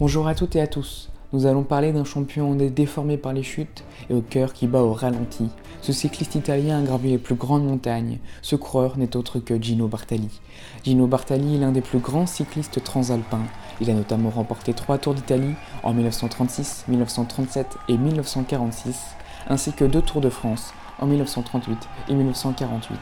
Bonjour à toutes et à tous. Nous allons parler d'un champion déformé par les chutes et au cœur qui bat au ralenti. Ce cycliste italien a gravi les plus grandes montagnes. Ce coureur n'est autre que Gino Bartali. Gino Bartali est l'un des plus grands cyclistes transalpins. Il a notamment remporté trois Tours d'Italie en 1936, 1937 et 1946, ainsi que deux Tours de France en 1938 et 1948.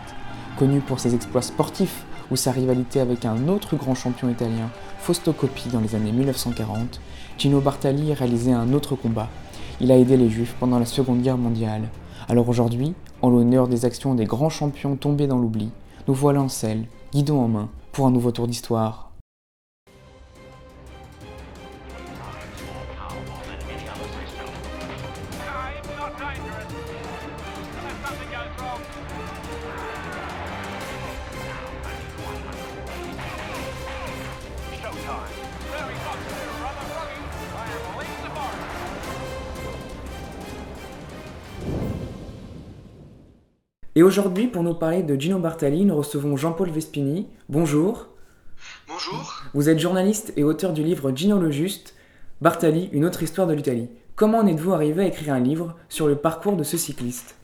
Connu pour ses exploits sportifs ou sa rivalité avec un autre grand champion italien, Fausto Coppi, dans les années 1940, Gino Bartali a réalisé un autre combat. Il a aidé les Juifs pendant la Seconde Guerre mondiale. Alors aujourd'hui, en l'honneur des actions des grands champions tombés dans l'oubli, nous voilà en selle, guidon en main, pour un nouveau tour d'histoire. Et aujourd'hui, pour nous parler de Gino Bartali, nous recevons Jean-Paul Vespini. Bonjour. Bonjour. Vous êtes journaliste et auteur du livre Gino le Juste, Bartali, une autre histoire de l'Italie. Comment en êtes-vous arrivé à écrire un livre sur le parcours de ce cycliste?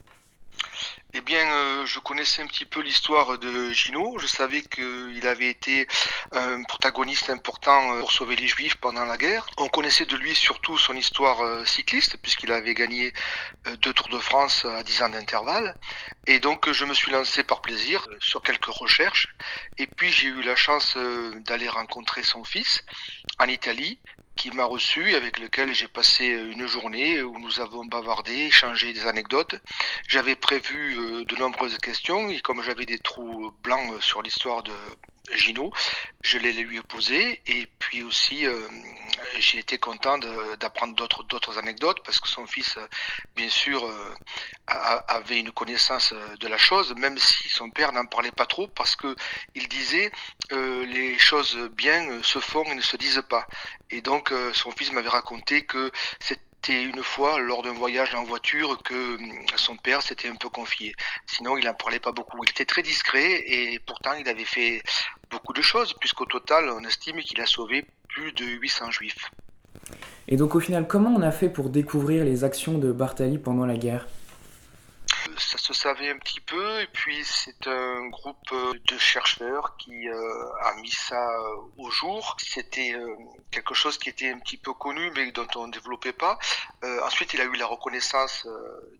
Eh bien, euh, je connaissais un petit peu l'histoire de Gino. Je savais qu'il avait été un protagoniste important euh, pour sauver les Juifs pendant la guerre. On connaissait de lui surtout son histoire euh, cycliste, puisqu'il avait gagné deux Tours de France à 10 ans d'intervalle. Et donc, je me suis lancé par plaisir sur quelques recherches. Et puis, j'ai eu la chance d'aller rencontrer son fils en Italie qui m'a reçu, avec lequel j'ai passé une journée où nous avons bavardé, échangé des anecdotes. J'avais prévu euh, de nombreuses questions et comme j'avais des trous blancs sur l'histoire de Gino, je les lui poser et puis aussi euh, j'ai été content d'apprendre d'autres anecdotes parce que son fils bien sûr euh, avait une connaissance de la chose même si son père n'en parlait pas trop parce que il disait les choses bien se font et ne se disent pas. Et donc son fils m'avait raconté que c'était c'était une fois lors d'un voyage en voiture que hum, son père s'était un peu confié. Sinon, il n'en parlait pas beaucoup. Il était très discret et pourtant il avait fait beaucoup de choses puisqu'au total, on estime qu'il a sauvé plus de 800 juifs. Et donc au final, comment on a fait pour découvrir les actions de Bartali pendant la guerre? Ça se savait un petit peu et puis c'est un groupe euh, de chercheurs qui euh, a mis ça euh, au jour. C'était quelque chose qui était un petit peu connu mais dont on ne développait pas. ensuite, il a eu la reconnaissance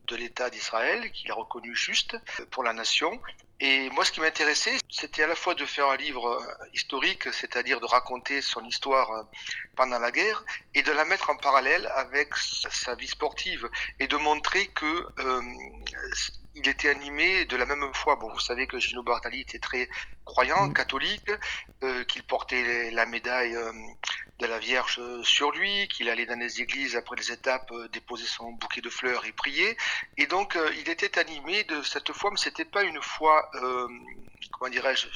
de l'État d'Israël, qu'il a reconnu juste pour la nation. Et moi, ce qui m'intéressait, c'était à la fois de faire un livre historique, c'est-à-dire de raconter son histoire pendant la guerre, et de la mettre en parallèle avec sa vie sportive, et de montrer que il était animé de la même foi. Bon, vous savez que Gino Bartali était très croyant, mm. catholique, euh, qu'il portait la médaille euh, de la Vierge sur lui, qu'il allait dans les églises après les étapes euh, déposer son bouquet de fleurs et prier. Et donc, il était animé de cette foi, mais c'était pas une foi, comment dirais-je,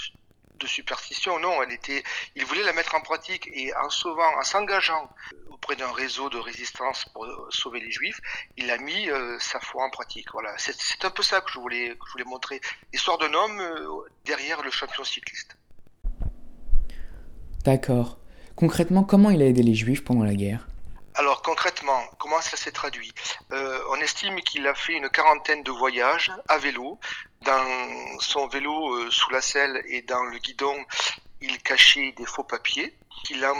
de superstition, non, elle était, il voulait la mettre en pratique et en sauvant, en s'engageant auprès d'un réseau de résistance pour sauver les juifs, il a mis euh, sa foi en pratique. Voilà, c'est un peu ça que je voulais, montrer. L'histoire d'un homme euh, derrière le champion cycliste. D'accord. Concrètement, comment il a aidé les juifs pendant la guerre? Alors concrètement, comment ça s'est traduit? Euh, On estime qu'il a fait une quarantaine de voyages à vélo. Dans son vélo sous la selle et dans le guidon, il cachait des faux papiers qu'il a.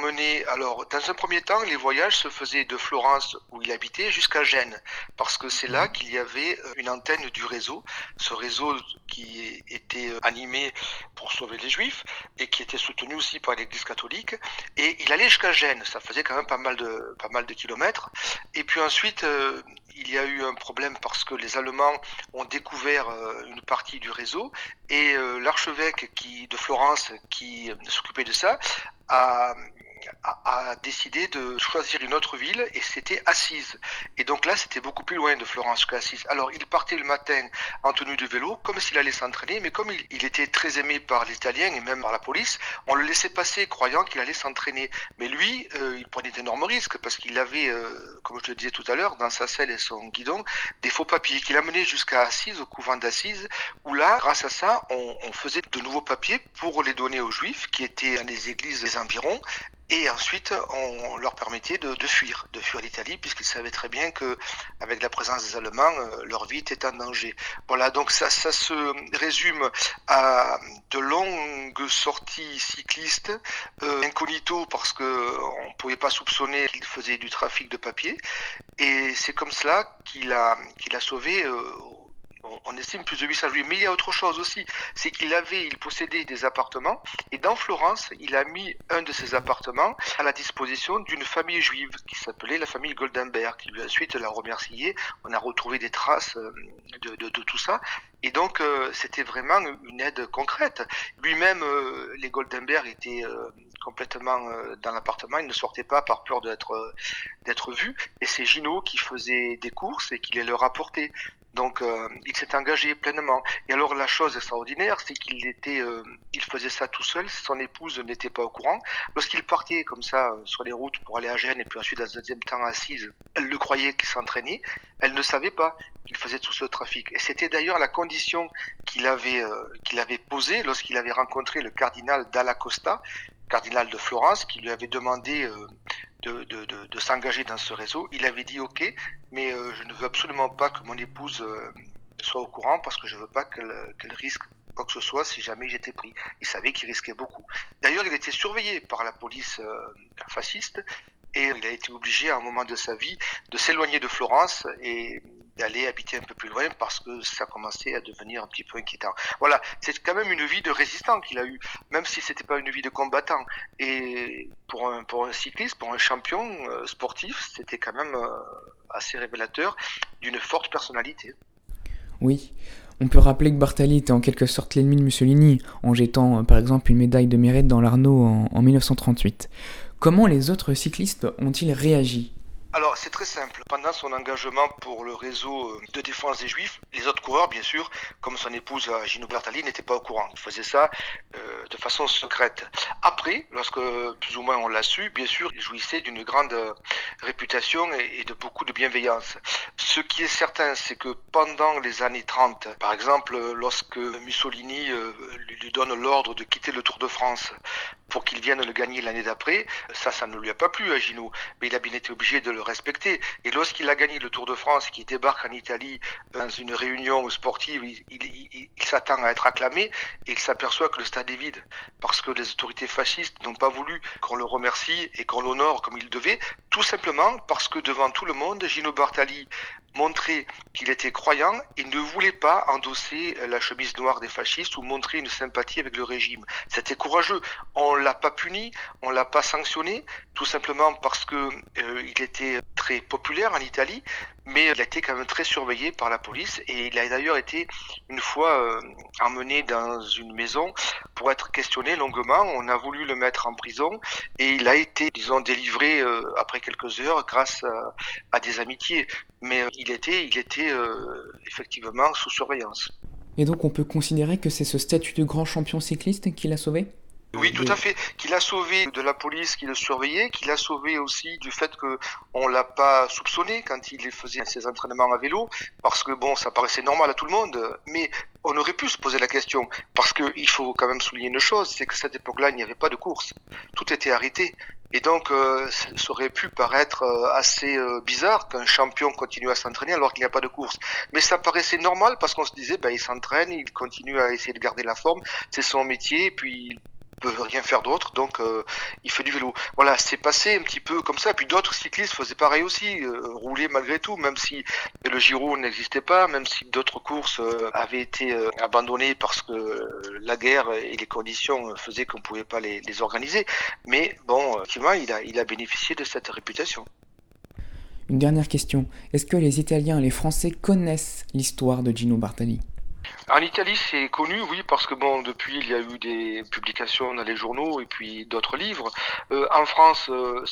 Alors, dans un premier temps, les voyages se faisaient de Florence, où il habitait, jusqu'à Gênes, parce que c'est là qu'il y avait euh, une antenne du réseau, ce réseau qui était euh, animé pour sauver les Juifs et qui était soutenu aussi par l'Église catholique. Et il allait jusqu'à Gênes, ça faisait quand même pas mal de pas mal de kilomètres. Et puis ensuite, euh, il y a eu un problème parce que les Allemands ont découvert une partie du réseau et l'archevêque qui de Florence qui s'occupait de ça a, a, décidé de choisir une autre ville et c'était Assise. Et donc là, c'était beaucoup plus loin de Florence qu'Assise. Alors il partait le matin en tenue de vélo, comme s'il allait s'entraîner, mais comme il, était très aimé par les Italiens et même par la police, on le laissait passer croyant qu'il allait s'entraîner. Mais lui, euh, il prenait d'énormes risques parce qu'il avait, euh, comme je le disais tout à l'heure, dans sa selle et son guidon, des faux papiers qu'il amenait jusqu'à Assise, au couvent d'Assise, où là, grâce à ça, on, on faisait de nouveaux papiers pour les donner aux Juifs qui étaient dans les églises des environs Et ensuite, on leur permettait de, fuir, de fuir l'Italie, puisqu'ils savaient très bien que, avec la présence des Allemands, euh, leur vie était en danger. Voilà, donc ça, ça se résume à de longues sorties cyclistes, euh, incognito parce que on pouvait pas soupçonner qu'il faisait du trafic de papier. Et c'est comme cela qu'il a, qu'il a sauvé euh, on estime plus de 800 juifs. Mais il y a autre chose aussi, c'est qu'il avait, il possédait des appartements, et dans Florence, il a mis un de ses appartements à la disposition d'une famille juive qui s'appelait la famille Goldenberg, qui lui ensuite l'a remercié. On a retrouvé des traces euh, de, tout ça. Et donc, euh, c'était vraiment une aide concrète. Lui-même, euh, les Goldenberg étaient complètement dans l'appartement, il ne sortait pas par peur d'être d'être vu. Et c'est Gino qui faisait des courses et qui les leur apportait. Donc euh, il s'est engagé pleinement. Et alors la chose extraordinaire, c'est qu'il euh, faisait ça tout seul. Son épouse n'était pas au courant. Lorsqu'il partait comme ça euh, sur les routes pour aller à Gênes et puis ensuite dans un deuxième temps assise, elle le croyait qu'il s'entraînait. Elle ne savait pas qu'il faisait tout ce trafic. Et c'était d'ailleurs la condition qu'il avait, qu'il avait posée lorsqu'il avait rencontré le cardinal Dalla Costa, cardinal de Florence, qui lui avait demandé de, de, de, s'engager dans ce réseau. Il avait dit OK, mais euh, je ne veux absolument pas que mon épouse euh, soit au courant parce que je ne veux pas qu'elle risque quoi que ce soit si jamais j'étais pris. Il savait qu'il risquait beaucoup. D'ailleurs, il était surveillé par la police euh, fasciste et il a été obligé à un moment de sa vie de s'éloigner de Florence et d'aller habiter un peu plus loin parce que ça commençait à devenir un petit peu inquiétant. Voilà, c'est quand même une vie de résistant qu'il a eu, même si c'était pas une vie de combattant. Et pour un, pour un cycliste, pour un champion euh, sportif, c'était quand même euh, assez révélateur d'une forte personnalité. Oui, on peut rappeler que Bartali était en quelque sorte l'ennemi de Mussolini, en jetant euh, par exemple une médaille de mérite dans l'Arnaud en, en 1938. Comment les autres cyclistes ont-ils réagi? Alors c'est très simple. Pendant son engagement pour le réseau euh, de défense des Juifs, les autres coureurs, bien sûr, comme son épouse euh, Gino Bertali, n'étaient pas au courant. Il faisait ça euh, de façon secrète. Après, lorsque plus ou moins on l'a su, bien sûr, il jouissait d'une grande réputation et, de beaucoup de bienveillance. Ce qui est certain, c'est que pendant les années 30, par exemple, lorsque Mussolini lui donne l'ordre de quitter le Tour de France pour qu'il vienne le gagner l'année d'après, ça, ça ne lui a pas plu à Gino, mais il a bien été obligé de le respecter. Et lorsqu'il a gagné le Tour de France, qu'il débarque en Italie dans une réunion sportive, il, s'attend à être acclamé et il s'aperçoit que le stade est vide parce que les autorités fascistes n'ont pas voulu qu'on le remercie et qu'on l'honore comme il devait, tout simplement parce que devant tout le monde, Gino Bartali montrer qu'il était croyant et ne voulait pas endosser la chemise noire des fascistes ou montrer une sympathie avec le régime. C'était courageux. On l'a pas puni, on l'a pas sanctionné, tout simplement parce que euh, il était très populaire en Italie, mais il a été quand même très surveillé par la police et il a d'ailleurs été une fois euh, emmené dans une maison pour être questionné longuement. On a voulu le mettre en prison et il a été, disons, délivré euh, après quelques heures grâce à, des amitiés. Mais euh, il était, il était effectivement sous surveillance. Et donc on peut considérer que c'est ce statut de grand champion cycliste qui l'a sauvé? Oui, tout à fait. Qu'il a sauvé de la police qui le surveillait, qu'il a sauvé aussi du fait que on l'a pas soupçonné quand il faisait ses entraînements à vélo, parce que bon, ça paraissait normal à tout le monde, mais on aurait pu se poser la question, parce qu'il faut quand même souligner une chose, c'est que cette époque-là, il n'y avait pas de course. Tout était arrêté. Et donc, euh, ça aurait pu paraître euh, assez euh, bizarre qu'un champion continue à s'entraîner alors qu'il n'y a pas de course. Mais ça paraissait normal parce qu'on se disait, ben, il s'entraîne, il continue à essayer de garder la forme, c'est son métier, puis peut rien faire d'autre, donc euh, il fait du vélo. Voilà, c'est passé un petit peu comme ça. Puis d'autres cyclistes faisaient pareil aussi, euh, rouler malgré tout, même si le Giro n'existait pas, même si d'autres courses euh, avaient été abandonnées parce que la guerre et les conditions faisaient qu'on ne pouvait pas les, les, organiser. Mais bon, effectivement, il a, il a bénéficié de cette réputation. Une dernière question. Est-ce que les Italiens et les Français connaissent l'histoire de Gino Bartali? En Italie, c'est connu, oui, parce que bon, depuis, il y a eu des publications dans les journaux et puis d'autres livres. Euh, en France, euh,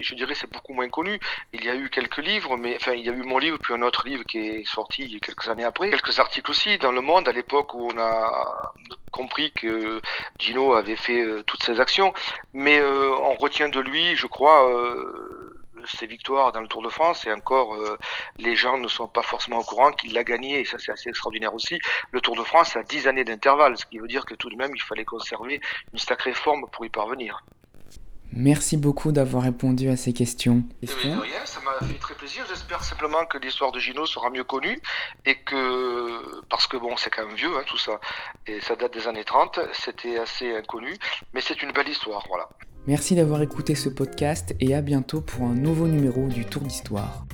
je dirais, c'est beaucoup moins connu. Il y a eu quelques livres, mais enfin, il y a eu mon livre, puis un autre livre qui est sorti quelques années après. Quelques articles aussi dans Le Monde, à l'époque où on a compris que Gino avait fait euh, toutes ses actions. Mais on retient de lui, je crois ses victoires dans le Tour de France et encore euh, les gens ne sont pas forcément au courant qu'il l'a gagné et ça c'est assez extraordinaire aussi. Le Tour de France a 10 années d'intervalle, ce qui veut dire que tout de même il fallait conserver une sacrée forme pour y parvenir. Merci beaucoup d'avoir répondu à ces questions. De rien, ça m'a fait très plaisir. J'espère simplement que l'histoire de Gino sera mieux connue et que, parce que bon, c'est quand même vieux hein, tout ça, et ça date des années 30, c'était assez inconnu, mais c'est une belle histoire, voilà. Merci d'avoir écouté ce podcast et à bientôt pour un nouveau numéro du Tour d'Histoire.